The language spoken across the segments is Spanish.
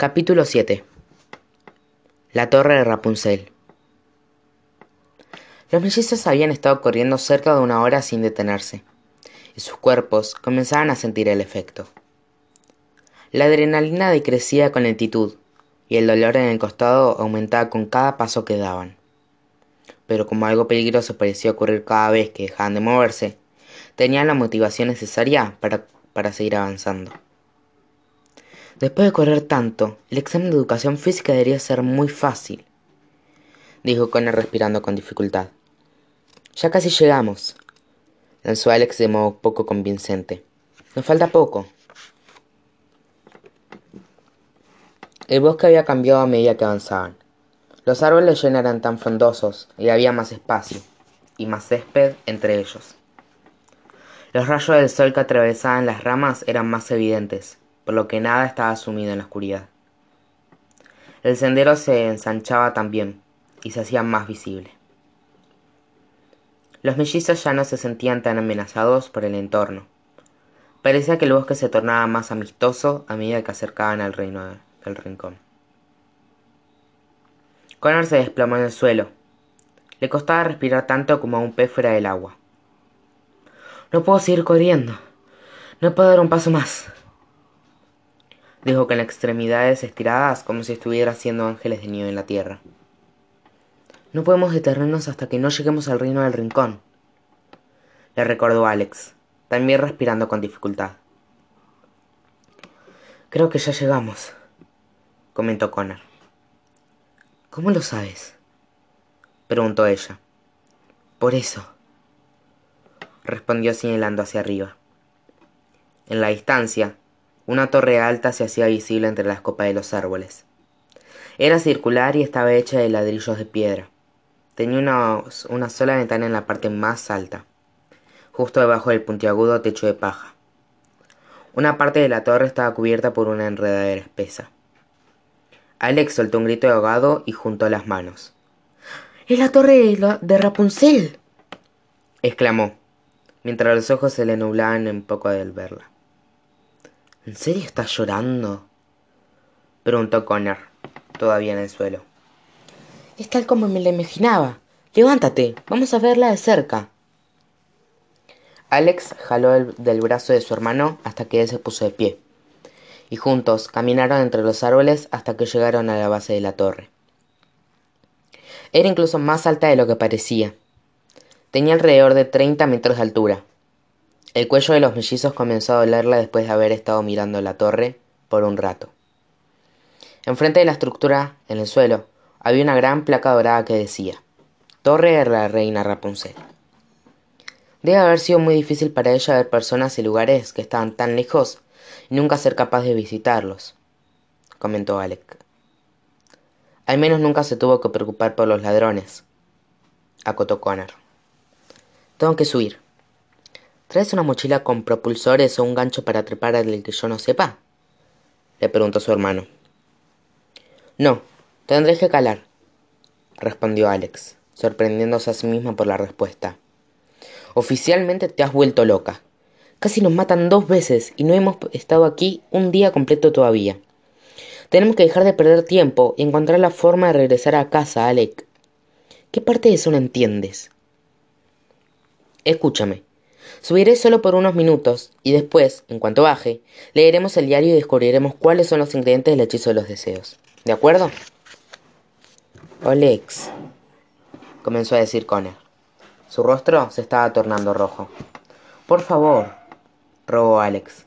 Capítulo 7 La torre de Rapunzel Los mellizos habían estado corriendo cerca de una hora sin detenerse, y sus cuerpos comenzaban a sentir el efecto. La adrenalina decrecía con lentitud, y el dolor en el costado aumentaba con cada paso que daban. Pero como algo peligroso parecía ocurrir cada vez que dejaban de moverse, tenían la motivación necesaria para, para seguir avanzando. Después de correr tanto, el examen de educación física debería ser muy fácil, dijo Connor respirando con dificultad. Ya casi llegamos, lanzó Alex de modo poco convincente. Nos falta poco. El bosque había cambiado a medida que avanzaban. Los árboles ya no eran tan frondosos y había más espacio, y más césped entre ellos. Los rayos del sol que atravesaban las ramas eran más evidentes, por lo que nada estaba sumido en la oscuridad. El sendero se ensanchaba también, y se hacía más visible. Los mellizos ya no se sentían tan amenazados por el entorno. Parecía que el bosque se tornaba más amistoso a medida que acercaban al reino del rincón. Connor se desplomó en el suelo. Le costaba respirar tanto como a un pez fuera del agua. No puedo seguir corriendo. No puedo dar un paso más. Dijo con extremidades estiradas como si estuviera haciendo ángeles de nieve en la tierra. No podemos detenernos hasta que no lleguemos al reino del rincón, le recordó Alex, también respirando con dificultad. Creo que ya llegamos, comentó Connor. ¿Cómo lo sabes? preguntó ella. Por eso, respondió señalando hacia arriba. En la distancia, una torre alta se hacía visible entre las copas de los árboles. Era circular y estaba hecha de ladrillos de piedra. Tenía una, una sola ventana en la parte más alta, justo debajo del puntiagudo techo de paja. Una parte de la torre estaba cubierta por una enredadera espesa. Alex soltó un grito de ahogado y juntó las manos. ¡Es la torre de, Rapunzel! exclamó, mientras los ojos se le nublaban un poco al verla. ¿En serio estás llorando? preguntó Connor, todavía en el suelo. Es tal como me la imaginaba. Levántate, vamos a verla de cerca. Alex jaló el, del brazo de su hermano hasta que él se puso de pie, y juntos caminaron entre los árboles hasta que llegaron a la base de la torre. Era incluso más alta de lo que parecía. Tenía alrededor de treinta metros de altura. El cuello de los mellizos comenzó a dolerla después de haber estado mirando la torre por un rato. Enfrente de la estructura, en el suelo, había una gran placa dorada que decía Torre de la Reina Rapunzel. Debe haber sido muy difícil para ella ver personas y lugares que estaban tan lejos y nunca ser capaz de visitarlos, comentó Alec. Al menos nunca se tuvo que preocupar por los ladrones, acotó Connor. Tengo que subir. ¿Traes una mochila con propulsores o un gancho para trepar al que yo no sepa? le preguntó su hermano. No, Tendré que calar, respondió Alex, sorprendiéndose a sí misma por la respuesta. Oficialmente te has vuelto loca. Casi nos matan dos veces y no hemos estado aquí un día completo todavía. Tenemos que dejar de perder tiempo y encontrar la forma de regresar a casa, Alec. ¿Qué parte de eso no entiendes? Escúchame. Subiré solo por unos minutos y después, en cuanto baje, leeremos el diario y descubriremos cuáles son los ingredientes del hechizo de los deseos. ¿De acuerdo? Olex, comenzó a decir Connor. Su rostro se estaba tornando rojo. Por favor, rogó Alex.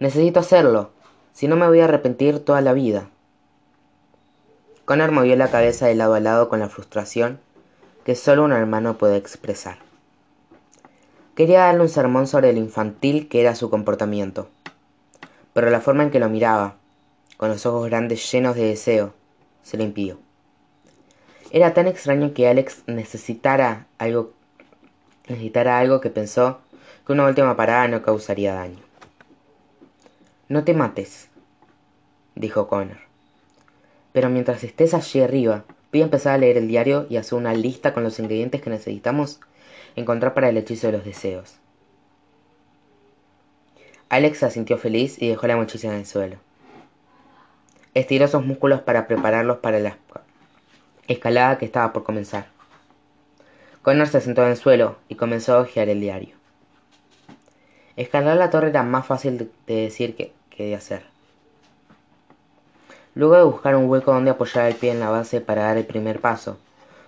Necesito hacerlo, si no me voy a arrepentir toda la vida. Connor movió la cabeza de lado a lado con la frustración que solo un hermano puede expresar. Quería darle un sermón sobre lo infantil que era su comportamiento, pero la forma en que lo miraba, con los ojos grandes llenos de deseo, se le impidió. Era tan extraño que Alex necesitara algo, necesitara algo que pensó que una última parada no causaría daño. No te mates, dijo Connor. Pero mientras estés allí arriba, voy a empezar a leer el diario y hacer una lista con los ingredientes que necesitamos encontrar para el hechizo de los deseos. Alex se sintió feliz y dejó la mochila en el suelo. estiró sus músculos para prepararlos para la escalada que estaba por comenzar. Connor se sentó en el suelo y comenzó a hojear el diario. Escalar la torre era más fácil de decir que, que de hacer. Luego de buscar un hueco donde apoyar el pie en la base para dar el primer paso,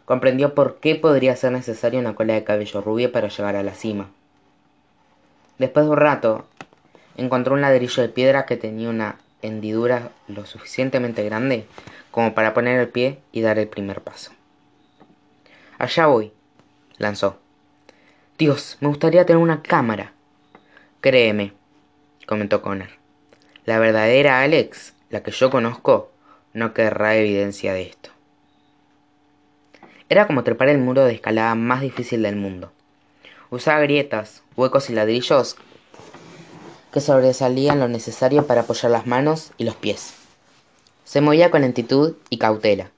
comprendió por qué podría ser necesaria una cola de cabello rubio para llegar a la cima. Después de un rato, encontró un ladrillo de piedra que tenía una hendidura lo suficientemente grande como para poner el pie y dar el primer paso. Allá voy, lanzó. Dios, me gustaría tener una cámara. Créeme, comentó Connor. La verdadera Alex, la que yo conozco, no querrá evidencia de esto. Era como trepar el muro de escalada más difícil del mundo. Usaba grietas, huecos y ladrillos que sobresalían lo necesario para apoyar las manos y los pies. Se movía con lentitud y cautela.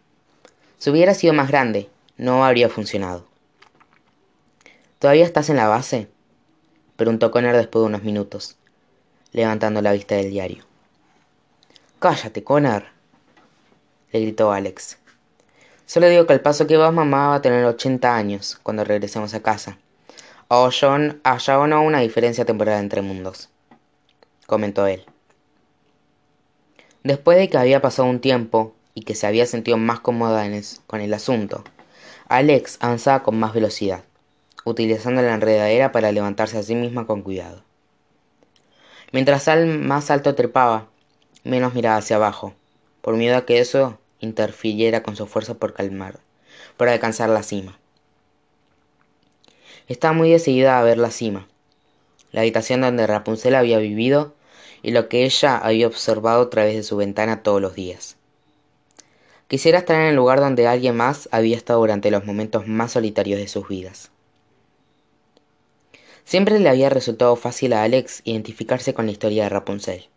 Si hubiera sido más grande, no habría funcionado. ¿Todavía estás en la base? preguntó Connor después de unos minutos, levantando la vista del diario. Cállate, Connor, le gritó Alex. Solo digo que al paso que vas mamá va a tener 80 años cuando regresemos a casa. O John, haya o no una diferencia temporal entre mundos, comentó él. Después de que había pasado un tiempo y que se había sentido más cómoda con el asunto, Alex avanzaba con más velocidad, utilizando la enredadera para levantarse a sí misma con cuidado. Mientras al más alto trepaba, menos miraba hacia abajo, por miedo a que eso interfiriera con su esfuerzo por calmar, por alcanzar la cima. Estaba muy decidida a ver la cima, la habitación donde Rapunzel había vivido y lo que ella había observado a través de su ventana todos los días. Quisiera estar en el lugar donde alguien más había estado durante los momentos más solitarios de sus vidas. Siempre le había resultado fácil a Alex identificarse con la historia de Rapunzel.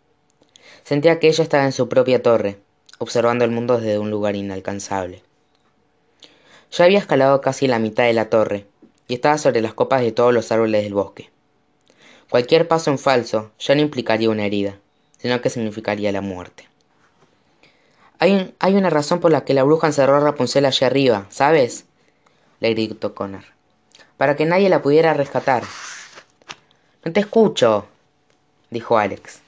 Sentía que ella estaba en su propia torre, observando el mundo desde un lugar inalcanzable. Ya había escalado casi la mitad de la torre, y estaba sobre las copas de todos los árboles del bosque. Cualquier paso en falso ya no implicaría una herida, sino que significaría la muerte. Hay, una razón por la que la bruja encerró a Rapunzel allá arriba, ¿sabes? le gritó Connor. Para que nadie la pudiera rescatar. No te escucho, dijo Alex,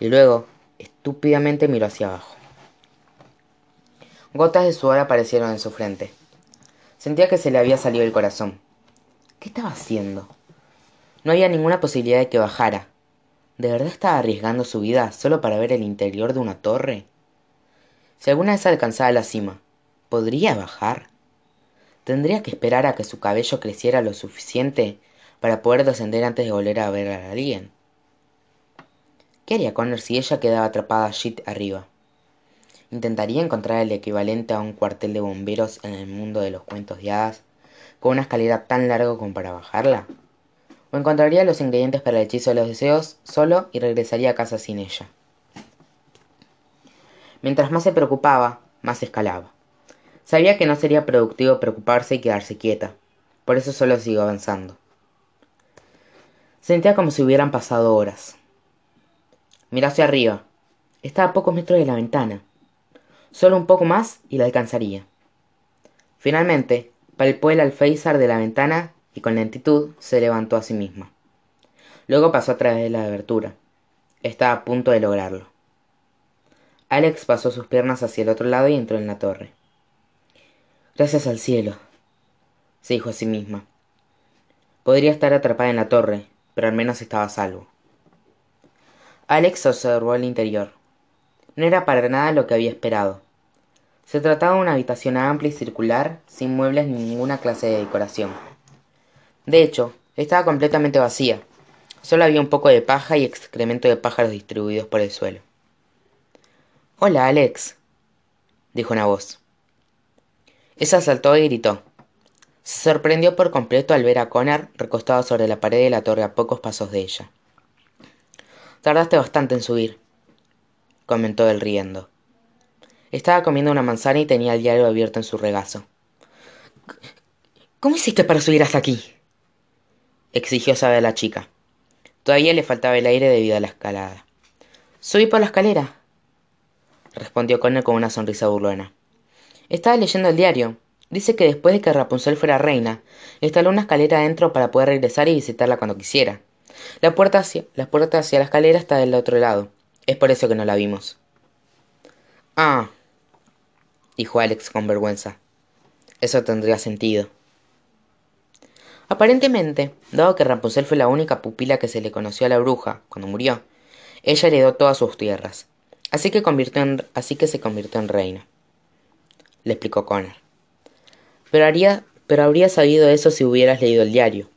y luego estúpidamente miró hacia abajo. Gotas de sudor aparecieron en su frente. Sentía que se le había salido el corazón. ¿Qué estaba haciendo? No había ninguna posibilidad de que bajara. ¿De verdad estaba arriesgando su vida solo para ver el interior de una torre? Si alguna vez alcanzaba la cima, ¿podría bajar? ¿Tendría que esperar a que su cabello creciera lo suficiente para poder descender antes de volver a ver a alguien? ¿Qué haría Connor si ella quedaba atrapada allí arriba? Intentaría encontrar el equivalente a un cuartel de bomberos en el mundo de los cuentos de hadas, con una escalera tan larga como para bajarla. O encontraría los ingredientes para el hechizo de los deseos solo y regresaría a casa sin ella. Mientras más se preocupaba, más escalaba. Sabía que no sería productivo preocuparse y quedarse quieta, por eso solo siguió avanzando. Sentía como si hubieran pasado horas. Miró hacia arriba. Estaba a pocos metros de la ventana. Solo un poco más y la alcanzaría. Finalmente, palpó el alféizar de la ventana y con lentitud se levantó a sí misma. Luego pasó a través de la abertura. Estaba a punto de lograrlo. Alex pasó sus piernas hacia el otro lado y entró en la torre. Gracias al cielo, se dijo a sí misma. Podría estar atrapada en la torre, pero al menos estaba a salvo. Alex observó el interior. No era para nada lo que había esperado. Se trataba de una habitación amplia y circular, sin muebles ni ninguna clase de decoración. De hecho, estaba completamente vacía. Solo había un poco de paja y excremento de pájaros distribuidos por el suelo. Hola, Alex, dijo una voz. Esa saltó y gritó. Se sorprendió por completo al ver a Connor recostado sobre la pared de la torre a pocos pasos de ella. Tardaste bastante en subir, comentó él riendo. Estaba comiendo una manzana y tenía el diario abierto en su regazo. ¿Cómo hiciste para subir hasta aquí? exigió saber la chica. Todavía le faltaba el aire debido a la escalada. Subí por la escalera, respondió Connor con una sonrisa burlona. Estaba leyendo el diario. Dice que después de que Rapunzel fuera reina, instaló una escalera adentro para poder regresar y visitarla cuando quisiera. Hacia la, puerta hacia la escalera está del otro lado. Es por eso que no la vimos. Ah, dijo Alex con vergüenza. Eso tendría sentido. Aparentemente, dado que Rapunzel fue la única pupila que se le conoció a la bruja cuando murió, ella heredó todas sus tierras, así que, convirtió en, así que se convirtió en reina. Le explicó Connor. Pero, haría, pero habría sabido eso si hubieras leído el diario.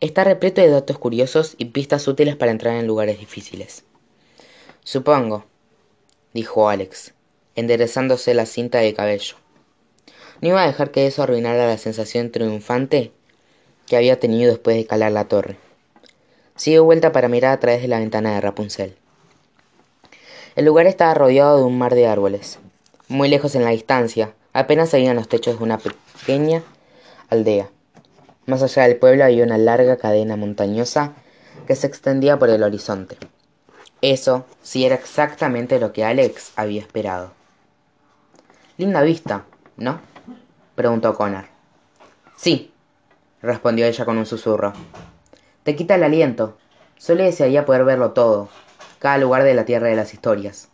Está repleto de datos curiosos y pistas útiles para entrar en lugares difíciles. Supongo, dijo Alex, enderezándose la cinta de cabello. No iba a dejar que eso arruinara la sensación triunfante que había tenido después de calar la torre. Siguió vuelta para mirar a través de la ventana de Rapunzel. El lugar estaba rodeado de un mar de árboles. Muy lejos en la distancia, apenas salían los techos de una pequeña aldea. Más allá del pueblo había una larga cadena montañosa que se extendía por el horizonte. Eso sí era exactamente lo que Alex había esperado. Linda vista, ¿no? preguntó Connor. Sí, respondió ella con un susurro. Te quita el aliento. Solo desearía poder verlo todo, cada lugar de la tierra de las historias.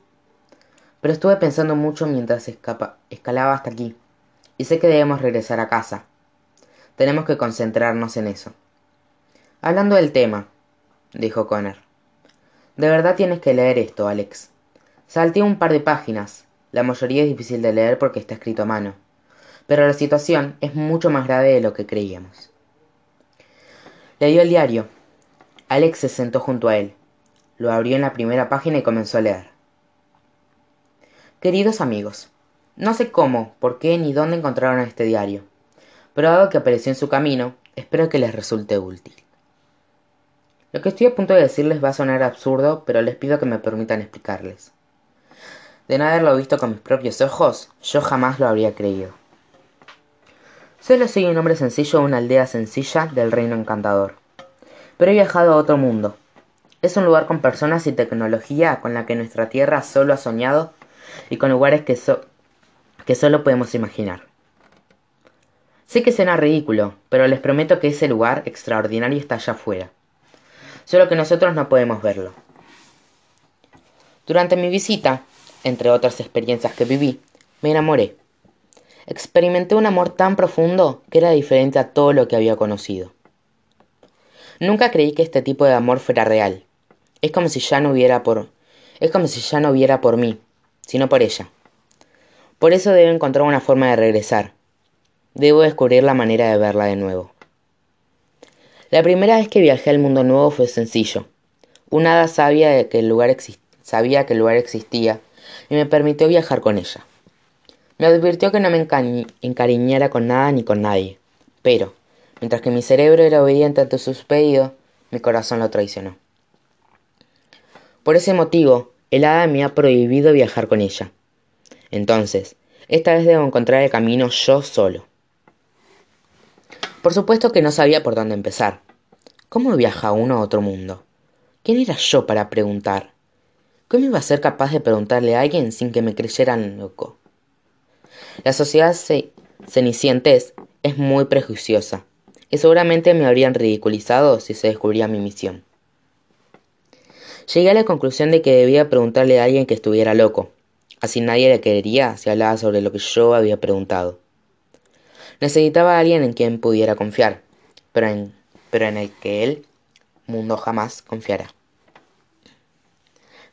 Pero estuve pensando mucho mientras escalaba hasta aquí, y sé que debemos regresar a casa. Tenemos que concentrarnos en eso. Hablando del tema, dijo Connor. De verdad tienes que leer esto, Alex. Salté un par de páginas. La mayoría es difícil de leer porque está escrito a mano. Pero la situación es mucho más grave de lo que creíamos. Le dio el diario. Alex se sentó junto a él. Lo abrió en la primera página y comenzó a leer. Queridos amigos, no sé cómo, por qué ni dónde encontraron este diario, pero dado que apareció en su camino, espero que les resulte útil. Lo que estoy a punto de decirles va a sonar absurdo, pero les pido que me permitan explicarles. De no haberlo visto con mis propios ojos, yo jamás lo habría creído. Solo soy un hombre sencillo de una aldea sencilla del reino encantador. Pero he viajado a otro mundo. Es un lugar con personas y tecnología con la que nuestra tierra solo ha soñado y con lugares que, que solo podemos imaginar. Sé que suena ridículo, pero les prometo que ese lugar extraordinario está allá afuera. Solo que nosotros no podemos verlo. Durante mi visita, entre otras experiencias que viví, me enamoré experimenté un amor tan profundo que era diferente a todo lo que había conocido. Nunca creí que este tipo de amor fuera real. Es como si ya no hubiera por es como si ya no hubiera por mí, sino por ella. Por eso debo encontrar una forma de regresar. Debo descubrir la manera de verla de nuevo. La primera vez que viajé al mundo nuevo fue sencillo. Una hada sabía que el lugar que el lugar existía y me permitió viajar con ella. Me advirtió que no me encariñara con nada ni con nadie. Pero, mientras que mi cerebro era obediente ante sus pedidos, mi corazón lo traicionó. Por ese motivo, el hada me ha prohibido viajar con ella. Entonces, esta vez debo encontrar el camino yo solo. Por supuesto que no sabía por dónde empezar. ¿Cómo viaja uno a otro mundo? ¿Quién era yo para preguntar? ¿Cómo iba a ser capaz de preguntarle a alguien sin que me creyeran loco? La sociedad cenicientes es muy prejuiciosa, y seguramente me habrían ridiculizado si se descubría mi misión. Llegué a la conclusión de que debía preguntarle a alguien que estuviera loco, así nadie le querería si hablaba sobre lo que yo había preguntado. Necesitaba a alguien en quien pudiera confiar, pero en, pero en el que el mundo jamás confiara.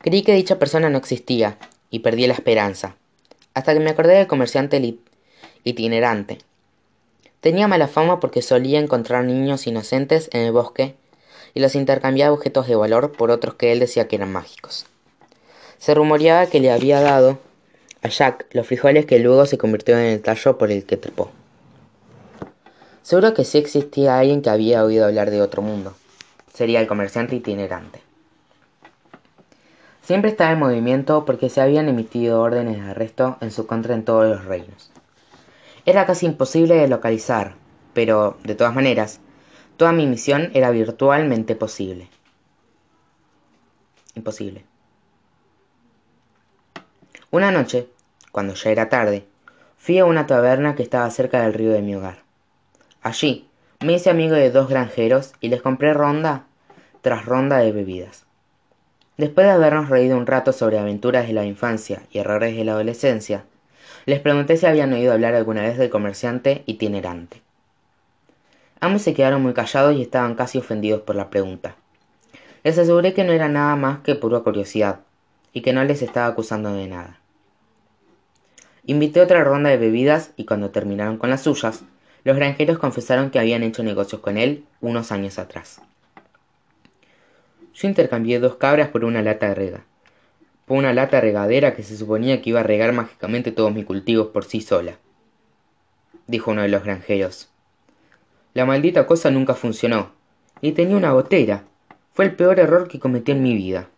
Creí que dicha persona no existía, y perdí la esperanza, hasta que me acordé del comerciante itinerante. Tenía mala fama porque solía encontrar niños inocentes en el bosque y los intercambiaba objetos de valor por otros que él decía que eran mágicos. Se rumoreaba que le había dado a Jack los frijoles que luego se convirtió en el tallo por el que trepó. Seguro que sí existía alguien que había oído hablar de otro mundo. Sería el comerciante itinerante. Siempre estaba en movimiento porque se habían emitido órdenes de arresto en su contra en todos los reinos. Era casi imposible de localizar, pero, de todas maneras, toda mi misión era virtualmente posible. Imposible. Una noche, cuando ya era tarde, fui a una taberna que estaba cerca del río de mi hogar. Allí me hice amigo de dos granjeros y les compré ronda tras ronda de bebidas. Después de habernos reído un rato sobre aventuras de la infancia y errores de la adolescencia, les pregunté si habían oído hablar alguna vez del comerciante itinerante. Ambos se quedaron muy callados y estaban casi ofendidos por la pregunta. Les aseguré que no era nada más que pura curiosidad y que no les estaba acusando de nada. Invité otra ronda de bebidas y cuando terminaron con las suyas, los granjeros confesaron que habían hecho negocios con él unos años atrás. Yo intercambié dos cabras por una lata de rega. Por una lata regadera que se suponía que iba a regar mágicamente todos mis cultivos por sí sola. Dijo uno de los granjeros. La maldita cosa nunca funcionó. Y tenía una gotera. Fue el peor error que cometí en mi vida.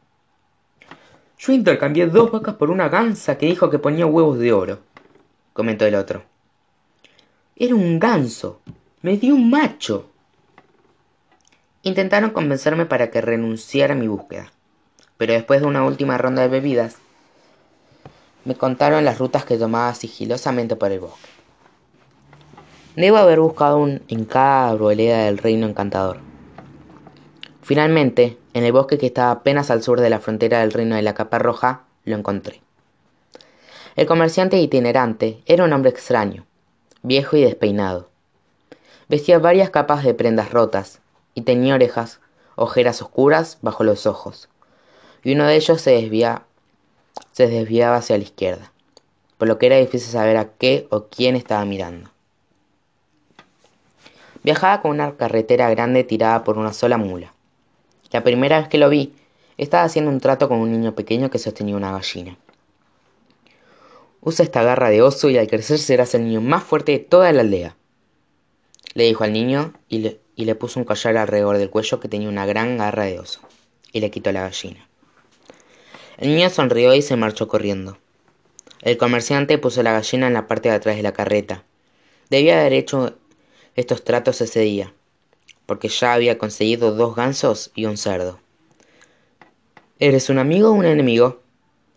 Yo intercambié dos vacas por una gansa que dijo que ponía huevos de oro, comentó el otro. Era un ganso. Me dio un macho. Intentaron convencerme para que renunciara a mi búsqueda, pero después de una última ronda de bebidas, me contaron las rutas que tomaba sigilosamente por el bosque. Debo haber buscado un, en cada arboleda del reino encantador. Finalmente, en el bosque que estaba apenas al sur de la frontera del reino de la capa roja, lo encontré. El comerciante itinerante era un hombre extraño, viejo y despeinado. Vestía varias capas de prendas rotas, y tenía orejas, ojeras oscuras bajo los ojos, y uno de ellos se, se desviaba hacia la izquierda, por lo que era difícil saber a qué o quién estaba mirando. Viajaba con una carretera grande tirada por una sola mula. La primera vez que lo vi, estaba haciendo un trato con un niño pequeño que sostenía una gallina. Usa esta garra de oso y al crecer serás el niño más fuerte de toda la aldea, le dijo al niño y le, puso un collar alrededor del cuello que tenía una gran garra de oso, y le quitó la gallina. El niño sonrió y se marchó corriendo. El comerciante puso la gallina en la parte de atrás de la carreta. Debía haber hecho estos tratos ese día, porque ya había conseguido dos gansos y un cerdo. ¿Eres un amigo o un enemigo?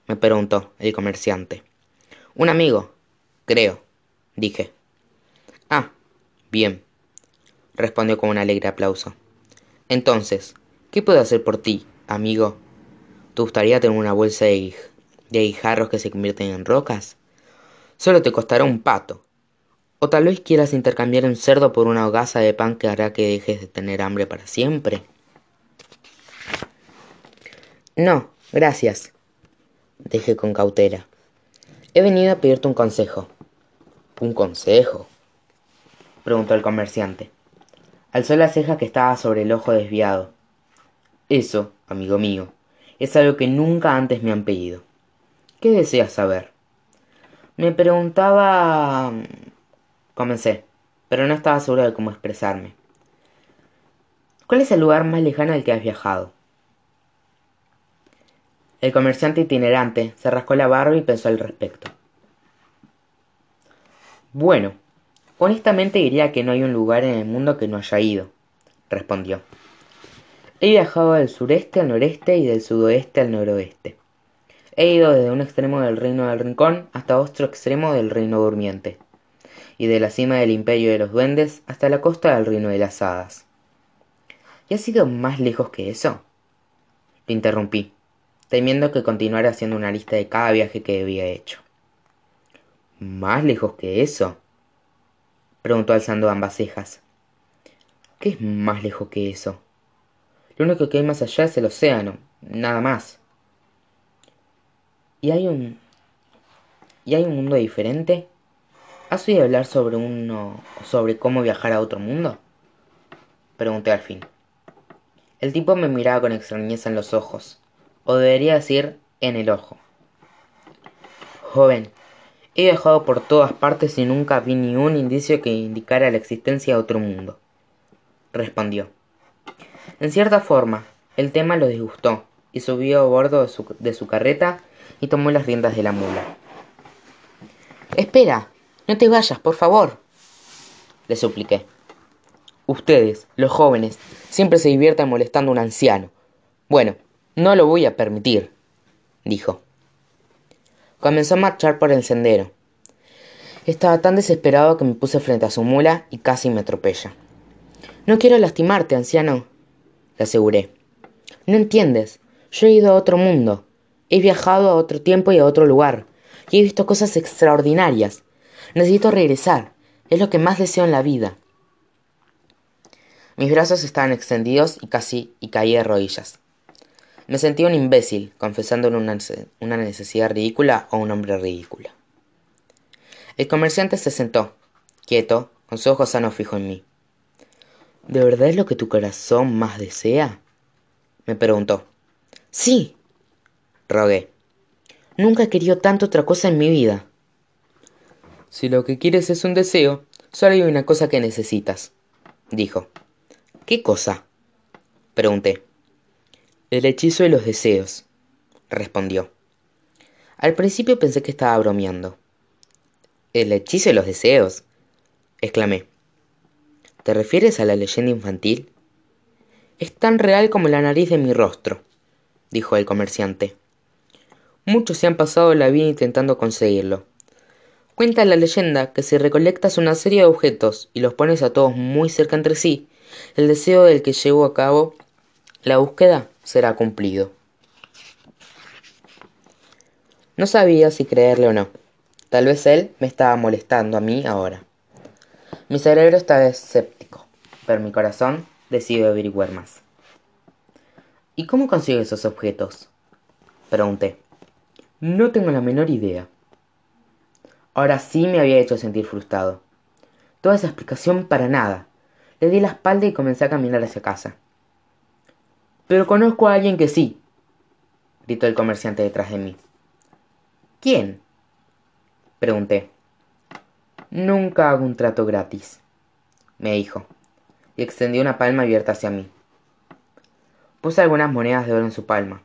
me preguntó el comerciante. Un amigo, creo, dije. Ah, bien, respondió con un alegre aplauso. Entonces, ¿qué puedo hacer por ti, amigo? ¿Te gustaría tener una bolsa de, de guijarros que se convierten en rocas? Solo te costará un pato. O tal vez quieras intercambiar un cerdo por una hogaza de pan que hará que dejes de tener hambre para siempre. No, gracias, dije con cautela. He venido a pedirte un consejo. ¿Un consejo? preguntó el comerciante. Alzó la ceja que estaba sobre el ojo desviado. Eso, amigo mío, es algo que nunca antes me han pedido. ¿Qué deseas saber? Me preguntaba... Comencé, pero no estaba seguro de cómo expresarme. ¿Cuál es el lugar más lejano al que has viajado? El comerciante itinerante se rascó la barba y pensó al respecto. Bueno, Honestamente diría que no hay un lugar en el mundo que no haya ido, respondió. He viajado del sureste al noreste y del sudoeste al noroeste. He ido desde un extremo del reino del rincón hasta otro extremo del reino durmiente, y de la cima del imperio de los duendes hasta la costa del reino de las hadas. ¿Y has ido más lejos que eso? Le interrumpí, temiendo que continuara haciendo una lista de cada viaje que había hecho. ¿Más lejos que eso? preguntó alzando ambas cejas. ¿Qué es más lejos que eso? Lo único que hay más allá es el océano, nada más. ¿Y hay un. ¿Y hay un mundo diferente? ¿Has oído hablar sobre uno. sobre cómo viajar a otro mundo? Pregunté al fin. El tipo me miraba con extrañeza en los ojos, o debería decir en el ojo. Joven, He viajado por todas partes y nunca vi ni un indicio que indicara la existencia de otro mundo. Respondió. En cierta forma, el tema lo disgustó, y subió a bordo de su, de su carreta y tomó las riendas de la mula. Espera, no te vayas, por favor, le supliqué. Ustedes, los jóvenes, siempre se divierten molestando a un anciano. Bueno, no lo voy a permitir, dijo. comenzó a marchar por el sendero. Estaba tan desesperado que me puse frente a su mula y casi me atropella. No quiero lastimarte, anciano, le aseguré. No entiendes. Yo he ido a otro mundo. He viajado a otro tiempo y a otro lugar. Y he visto cosas extraordinarias. Necesito regresar. Es lo que más deseo en la vida. Mis brazos estaban extendidos y casi y caí de rodillas. Me sentía un imbécil, confesando una, una necesidad ridícula o un hombre ridículo. El comerciante se sentó, quieto, con sus ojos sanos fijos en mí. ¿De verdad es lo que tu corazón más desea? me preguntó. Sí, rogué. Nunca he querido tanto otra cosa en mi vida. Si lo que quieres es un deseo, solo hay una cosa que necesitas, dijo. ¿Qué cosa? pregunté. El hechizo de los deseos, respondió. Al principio pensé que estaba bromeando. ¿El hechizo de los deseos? exclamé. ¿Te refieres a la leyenda infantil? Es tan real como la nariz de mi rostro, dijo el comerciante. Muchos se han pasado la vida intentando conseguirlo. Cuenta la leyenda que si recolectas una serie de objetos y los pones a todos muy cerca entre sí, el deseo del que llevó a cabo la búsqueda será cumplido. No sabía si creerle o no. Tal vez él me estaba molestando a mí ahora. Mi cerebro estaba escéptico, pero mi corazón decidió averiguar más. ¿Y cómo consigo esos objetos? Pregunté. No tengo la menor idea. Ahora sí me había hecho sentir frustrado. Toda esa explicación para nada. Le di la espalda y comencé a caminar hacia casa. Pero conozco a alguien que sí, gritó el comerciante detrás de mí. ¿Quién? Pregunté. Nunca hago un trato gratis, me dijo, y extendió una palma abierta hacia mí. Puse algunas monedas de oro en su palma.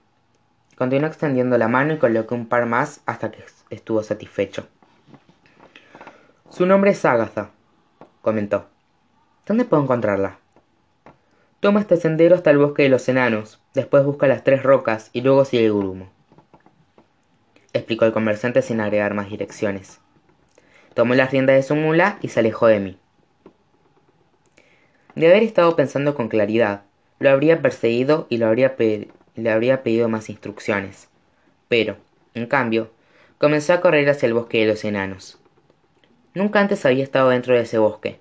Continuó extendiendo la mano y coloqué un par más hasta que estuvo satisfecho. Su nombre es Agatha, comentó. ¿Dónde puedo encontrarla? Toma este sendero hasta el bosque de los enanos, después busca las tres rocas y luego sigue el grumo. Explicó el comerciante sin agregar más direcciones. Tomó las riendas de su mula y se alejó de mí. De haber estado pensando con claridad, lo habría perseguido y le habría pedido más instrucciones. Pero, en cambio, comenzó a correr hacia el bosque de los enanos. Nunca antes había estado dentro de ese bosque.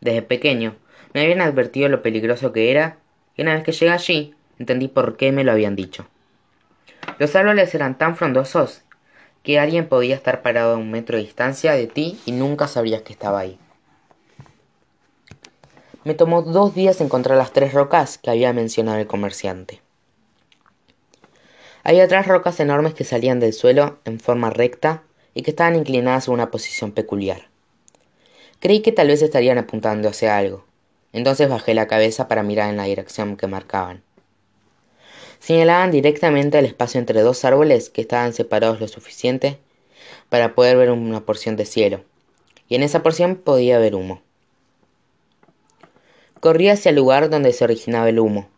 Desde pequeño me habían advertido lo peligroso que era, y una vez que llegué allí, entendí por qué me lo habían dicho. Los árboles eran tan frondosos que alguien podía estar parado a un metro de distancia de ti y nunca sabrías que estaba ahí. Me tomó dos días encontrar las tres rocas que había mencionado el comerciante. Había tres rocas enormes que salían del suelo en forma recta y que estaban inclinadas en una posición peculiar. Creí que tal vez estarían apuntando hacia algo, entonces bajé la cabeza para mirar en la dirección que marcaban. Señalaban directamente al espacio entre dos árboles que estaban separados lo suficiente para poder ver una porción de cielo, y en esa porción podía ver humo. Corrí hacia el lugar donde se originaba el humo.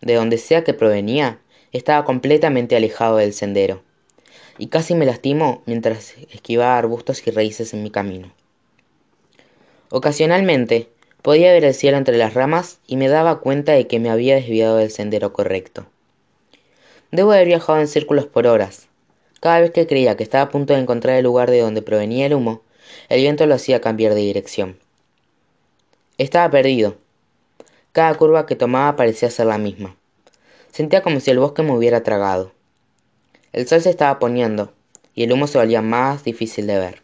De donde sea que provenía, estaba completamente alejado del sendero, y casi me lastimó mientras esquivaba arbustos y raíces en mi camino. Ocasionalmente, podía ver el cielo entre las ramas y me daba cuenta de que me había desviado del sendero correcto. Debo haber viajado en círculos por horas. Cada vez que creía que estaba a punto de encontrar el lugar de donde provenía el humo, el viento lo hacía cambiar de dirección. Estaba perdido. Cada curva que tomaba parecía ser la misma. Sentía como si el bosque me hubiera tragado. El sol se estaba poniendo, y el humo se volvía más difícil de ver.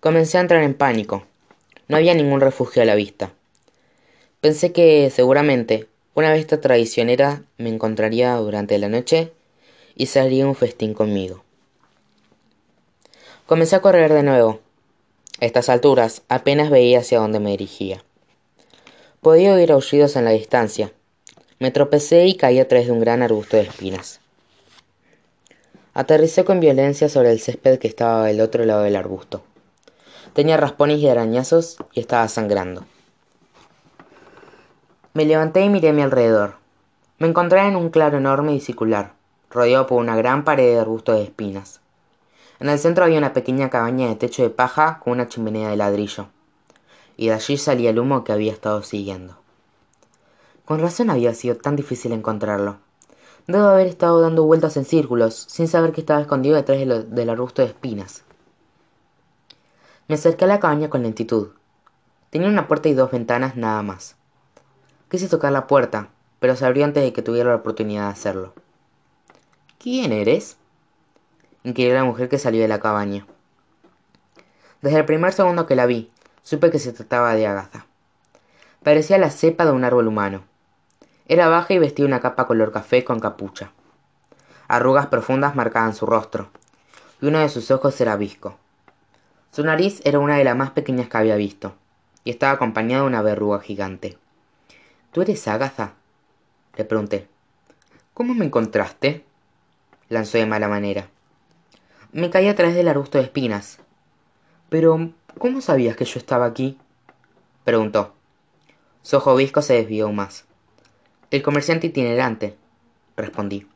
Comencé a entrar en pánico. No había ningún refugio a la vista. Pensé que, seguramente, una bestia traicionera me encontraría durante la noche y se un festín conmigo. Comencé a correr de nuevo. A estas alturas apenas veía hacia dónde me dirigía. Podía oír aullidos en la distancia. Me tropecé y caí a través de un gran arbusto de espinas. Aterricé con violencia sobre el césped que estaba del otro lado del arbusto. Tenía raspones y arañazos y estaba sangrando. Me levanté y miré a mi alrededor. Me encontré en un claro enorme y circular, rodeado por una gran pared de arbustos de espinas. En el centro había una pequeña cabaña de techo de paja con una chimenea de ladrillo, y de allí salía el humo que había estado siguiendo. Con razón había sido tan difícil encontrarlo. Debo haber estado dando vueltas en círculos, sin saber que estaba escondido detrás del arbusto de espinas. Me acerqué a la cabaña con lentitud. Tenía una puerta y dos ventanas nada más. Quise tocar la puerta, pero se abrió antes de que tuviera la oportunidad de hacerlo. ¿Quién eres? inquirió la mujer que salió de la cabaña. Desde el primer segundo que la vi, supe que se trataba de Agatha. Parecía la cepa de un árbol humano. Era baja y vestía una capa color café con capucha. Arrugas profundas marcaban su rostro, y uno de sus ojos era visco. Su nariz era una de las más pequeñas que había visto, y estaba acompañada de una verruga gigante. ¿Tú eres Agatha? le pregunté. ¿Cómo me encontraste? lanzó de mala manera. Me caí a través del arbusto de espinas. Pero, ¿cómo sabías que yo estaba aquí? preguntó. Su ojo visco se desvió más. El comerciante itinerante, respondí.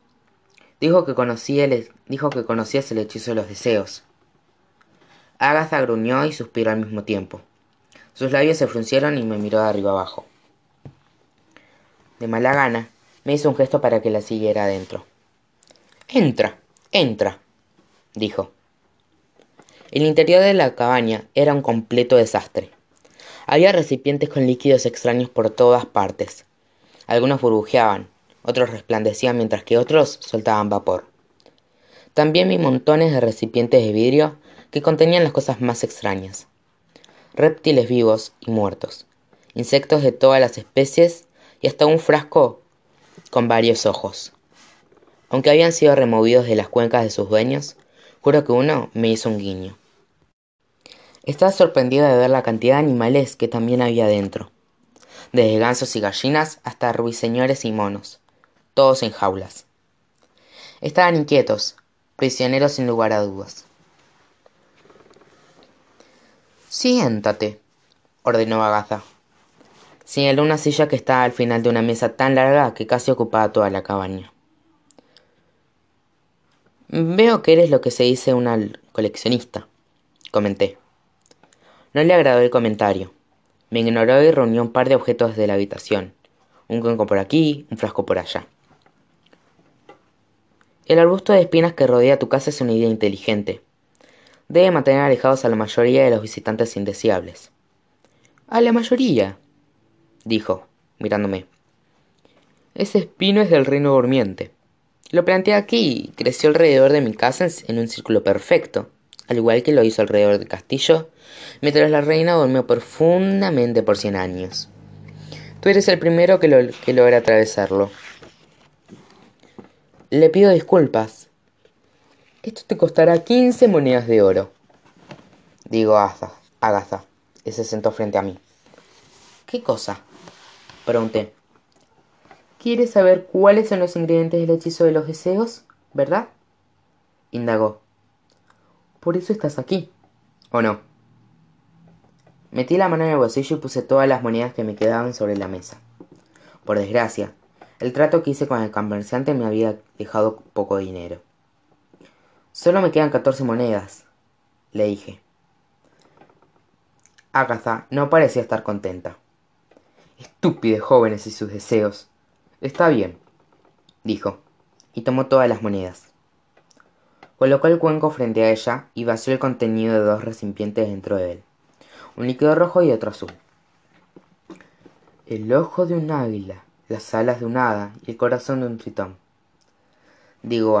Dijo que, conocía el, dijo que conocías el hechizo de los deseos. Agatha gruñó y suspiró al mismo tiempo. Sus labios se fruncieron y me miró de arriba abajo. De mala gana, me hizo un gesto para que la siguiera adentro. Entra, entra, dijo. El interior de la cabaña era un completo desastre. Había recipientes con líquidos extraños por todas partes, algunos burbujeaban, otros resplandecían mientras que otros soltaban vapor. También vi montones de recipientes de vidrio que contenían las cosas más extrañas. Reptiles vivos y muertos, insectos de todas las especies y hasta un frasco con varios ojos. Aunque habían sido removidos de las cuencas de sus dueños, juro que uno me hizo un guiño. Estaba sorprendido de ver la cantidad de animales que también había dentro desde gansos y gallinas hasta ruiseñores y monos, todos en jaulas. Estaban inquietos, prisioneros sin lugar a dudas. Siéntate, ordenó Agatha. Señaló una silla que estaba al final de una mesa tan larga que casi ocupaba toda la cabaña. Veo que eres lo que se dice una coleccionista, comenté. No le agradó el comentario. Me ignoró y reunió un par de objetos de la habitación. Un cuenco por aquí, un frasco por allá. El arbusto de espinas que rodea tu casa es una idea inteligente. Debe mantener alejados a la mayoría de los visitantes indeseables. A la mayoría, dijo, mirándome. Ese espino es del reino durmiente. Lo planté aquí y creció alrededor de mi casa en un círculo perfecto al igual que lo hizo alrededor del castillo, mientras la reina durmió profundamente por cien años. Tú eres el primero que, lo, que logra atravesarlo. Le pido disculpas. Esto te costará quince monedas de oro. Digo a Agatha, y se sentó frente a mí. ¿Qué cosa? Pregunté. ¿Quieres saber cuáles son los ingredientes del hechizo de los deseos? ¿Verdad? Indagó. Por eso estás aquí. ¿O no? Metí la mano en el bolsillo y puse todas las monedas que me quedaban sobre la mesa. Por desgracia, el trato que hice con el comerciante me había dejado poco dinero. Solo me quedan catorce monedas, le dije. Agatha no parecía estar contenta. Estúpidos jóvenes y sus deseos. Está bien, dijo, y tomó todas las monedas. Colocó el cuenco frente a ella y vació el contenido de dos recipientes dentro de él, un líquido rojo y otro azul. El ojo de un águila, las alas de un hada y el corazón de un tritón, dijo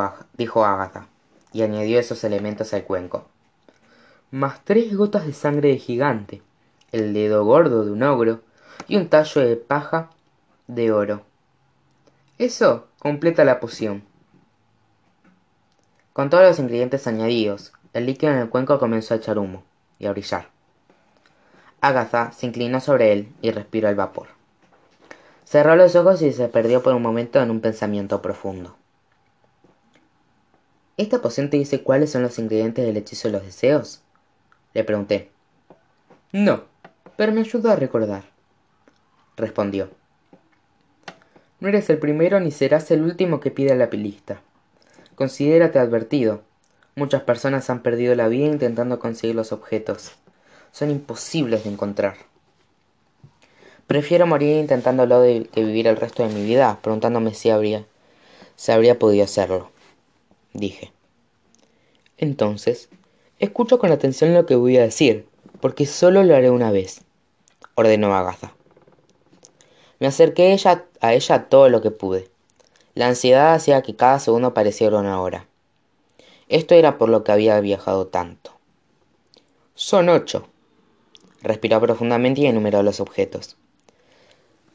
Agatha, y añadió esos elementos al cuenco. Más tres gotas de sangre de gigante, el dedo gordo de un ogro y un tallo de paja de oro. Eso completa la poción. Con todos los ingredientes añadidos, el líquido en el cuenco comenzó a echar humo y a brillar. Agatha se inclinó sobre él y respiró el vapor. Cerró los ojos y se perdió por un momento en un pensamiento profundo. ¿Esta poción te dice cuáles son los ingredientes del hechizo de los deseos? Le pregunté. No, pero me ayudó a recordar. Respondió. No eres el primero ni serás el último que pide la lista. Considérate advertido. muchas personas han perdido la vida intentando conseguir los objetos. Son imposibles de encontrar. Prefiero morir intentándolo que vivir el resto de mi vida, preguntándome si habría, si habría podido hacerlo. Dije. Entonces, escucho con atención lo que voy a decir, porque solo lo haré una vez, ordenó Agatha. Me acerqué a ella todo lo que pude. La ansiedad hacía que cada segundo pareciera una hora. Esto era por lo que había viajado tanto. Son ocho. Respiró profundamente y enumeró los objetos.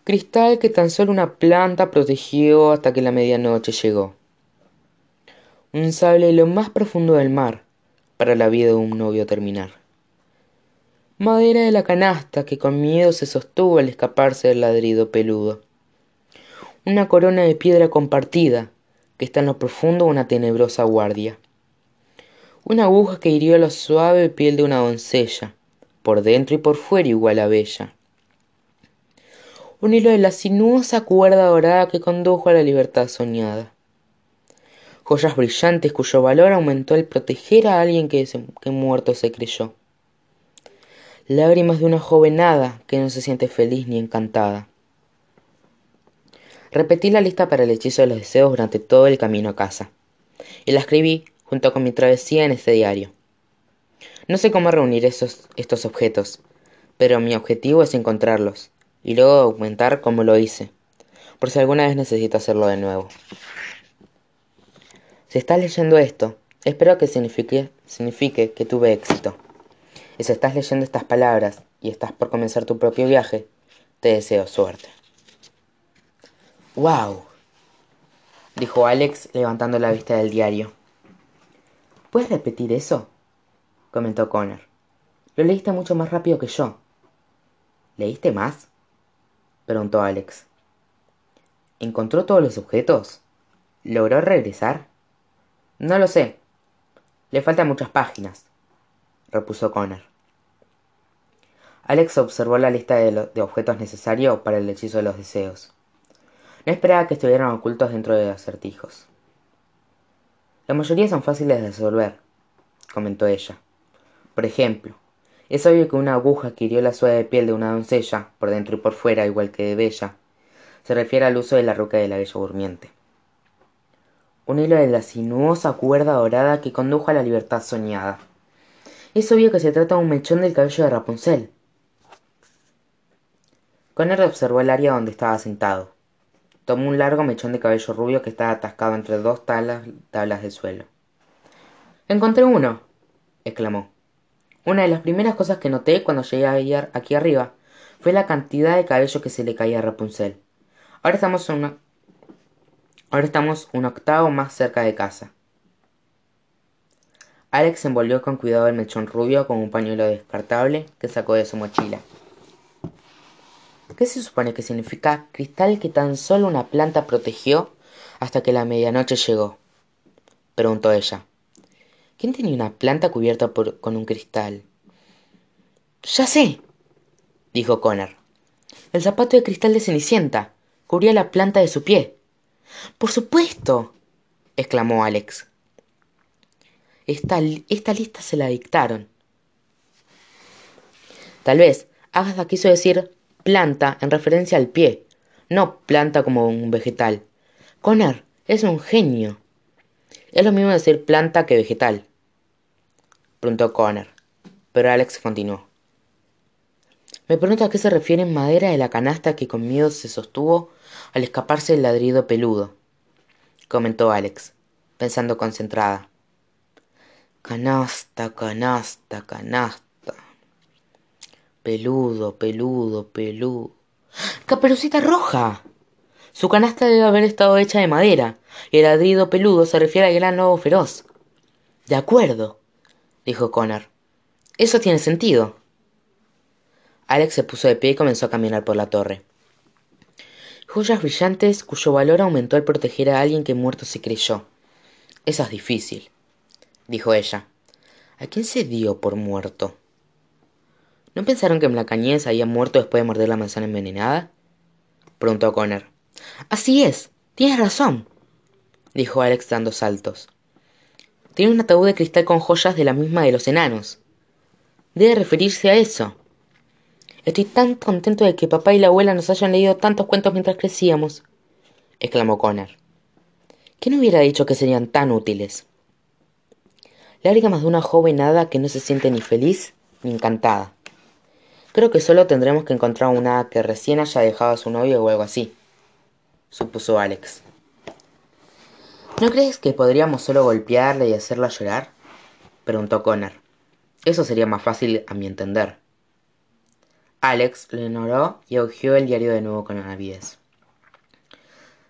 Cristal que tan solo una planta protegió hasta que la medianoche llegó. Un sable lo más profundo del mar para la vida de un novio terminar. Madera de la canasta que con miedo se sostuvo al escaparse del ladrido peludo una corona de piedra compartida, que está en lo profundo una tenebrosa guardia. Una aguja que hirió la suave piel de una doncella, por dentro y por fuera igual a bella. Un hilo de la sinuosa cuerda dorada que condujo a la libertad soñada. Joyas brillantes cuyo valor aumentó al proteger a alguien que, que muerto se creyó. Lágrimas de una jovenada que no se siente feliz ni encantada Repetí la lista para el hechizo de los deseos durante todo el camino a casa, y la escribí junto con mi travesía en este diario. No sé cómo reunir esos, estos objetos, pero mi objetivo es encontrarlos, y luego aumentar cómo lo hice, por si alguna vez necesito hacerlo de nuevo. Si estás leyendo esto, espero que signifique, signifique que tuve éxito. Y si estás leyendo estas palabras y estás por comenzar tu propio viaje, te deseo suerte. ¡Wow! dijo Alex levantando la vista del diario. ¿Puedes repetir eso? comentó Connor. Lo leíste mucho más rápido que yo. ¿Leíste más? preguntó Alex. ¿Encontró todos los objetos? ¿Logró regresar? No lo sé. Le faltan muchas páginas, repuso Connor. Alex observó la lista de, de objetos necesarios para el hechizo de los deseos. No esperaba que estuvieran ocultos dentro de acertijos. La mayoría son fáciles de resolver, comentó ella. Por ejemplo, es obvio que una aguja que hirió la suave piel de una doncella, por dentro y por fuera, igual que de Bella, se refiere al uso de la ruca de la Bella Durmiente. Un hilo de la sinuosa cuerda dorada que condujo a la libertad soñada. Es obvio que se trata de un mechón del cabello de Rapunzel. Connor observó el área donde estaba sentado. Tomó un largo mechón de cabello rubio que estaba atascado entre dos tablas, tablas de suelo. Encontré uno, exclamó. Una de las primeras cosas que noté cuando llegué aquí arriba fue la cantidad de cabello que se le caía a Rapunzel. Ahora estamos una... Ahora estamos un octavo más cerca de casa. Alex envolvió con cuidado el mechón rubio con un pañuelo descartable que sacó de su mochila. ¿Qué se supone que significa cristal que tan solo una planta protegió hasta que la medianoche llegó? preguntó ella. ¿Quién tenía una planta cubierta con un cristal? Ya sé, dijo Connor. El zapato de cristal de Cenicienta cubría la planta de su pie. Por supuesto, exclamó Alex. Esta, esta lista se la dictaron. Tal vez Agatha quiso decir planta en referencia al pie, no planta como un vegetal. Connor es un genio. Es lo mismo decir planta que vegetal, preguntó Connor, pero Alex continuó. Me pregunto a qué se refiere madera de la canasta que con miedo se sostuvo al escaparse del ladrido peludo, comentó Alex, pensando concentrada. Canasta, canasta, canasta peludo, peludo, peludo. ¡Caperucita roja! Su canasta debe haber estado hecha de madera, y el ladrido peludo se refiere al gran lobo feroz. De acuerdo, dijo Connor. Eso tiene sentido. Alex se puso de pie y comenzó a caminar por la torre. Joyas brillantes cuyo valor aumentó al proteger a alguien que muerto se creyó. Eso es difícil, dijo ella. ¿A quién se dio por muerto? ¿No pensaron que Blancanieves había muerto después de morder la manzana envenenada? preguntó Connor. Así es, tienes razón, dijo Alex dando saltos. Tiene un ataúd de cristal con joyas de la misma de los enanos. Debe referirse a eso. Estoy tan contento de que papá y la abuela nos hayan leído tantos cuentos mientras crecíamos, exclamó Connor. ¿Quién hubiera dicho que serían tan útiles? Lágrimas de una joven hada que no se siente ni feliz ni encantada. Creo que solo tendremos que encontrar una hada que recién haya dejado a su novio o algo así, supuso Alex. ¿No crees que podríamos solo golpearle y hacerla llorar? preguntó Connor. Eso sería más fácil a mi entender. Alex lo ignoró y augió el diario de nuevo con avidez.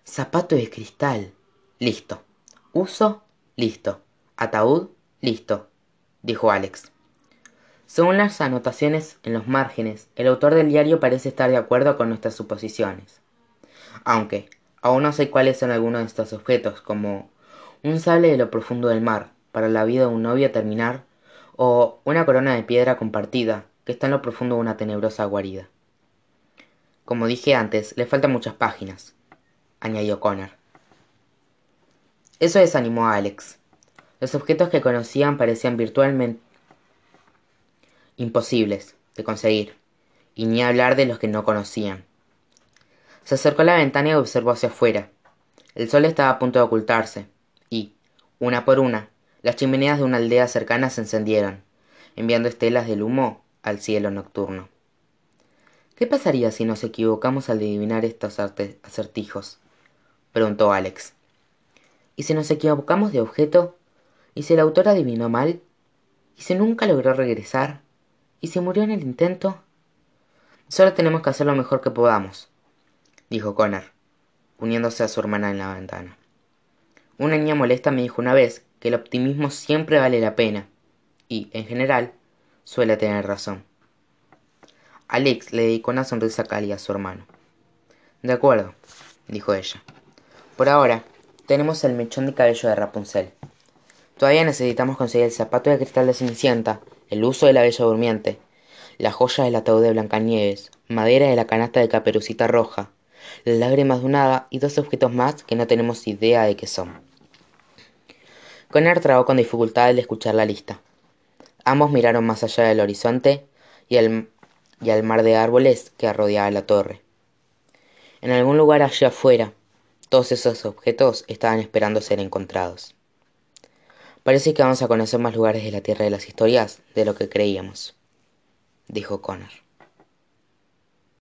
Zapato de cristal. Listo. Uso. Listo. Ataúd. Listo. dijo Alex. Según las anotaciones en los márgenes, el autor del diario parece estar de acuerdo con nuestras suposiciones. Aunque, aún no sé cuáles son algunos de estos objetos, como un sable de lo profundo del mar, para la vida de un novio terminar, o una corona de piedra compartida, que está en lo profundo de una tenebrosa guarida. Como dije antes, le faltan muchas páginas, añadió Connor. Eso desanimó a Alex. Los objetos que conocían parecían virtualmente imposibles de conseguir, y ni hablar de los que no conocían. Se acercó a la ventana y observó hacia afuera. El sol estaba a punto de ocultarse, y, una por una, las chimeneas de una aldea cercana se encendieron, enviando estelas del humo al cielo nocturno. ¿Qué pasaría si nos equivocamos al adivinar estos acertijos? preguntó Alex. ¿Y si nos equivocamos de objeto? ¿Y si el autor adivinó mal? ¿Y si nunca logró regresar? ¿Y si murió en el intento? Solo tenemos que hacer lo mejor que podamos, dijo Connor, uniéndose a su hermana en la ventana. Una niña molesta me dijo una vez que el optimismo siempre vale la pena, y, en general, suele tener razón. Alex le dedicó una sonrisa cálida a su hermano. De acuerdo, dijo ella. Por ahora, tenemos el mechón de cabello de Rapunzel. Todavía necesitamos conseguir el zapato de cristal de Cenicienta, el uso de la bella durmiente, la joya del ataúd de Blancanieves, madera de la canasta de Caperucita Roja, las lágrimas de un hada y dos objetos más que no tenemos idea de qué son. Connor trabó con dificultad al escuchar la lista. Ambos miraron más allá del horizonte y al, y al mar de árboles que rodeaba la torre. En algún lugar allá afuera, todos esos objetos estaban esperando ser encontrados. Parece que vamos a conocer más lugares de la Tierra de las Historias de lo que creíamos, dijo Connor.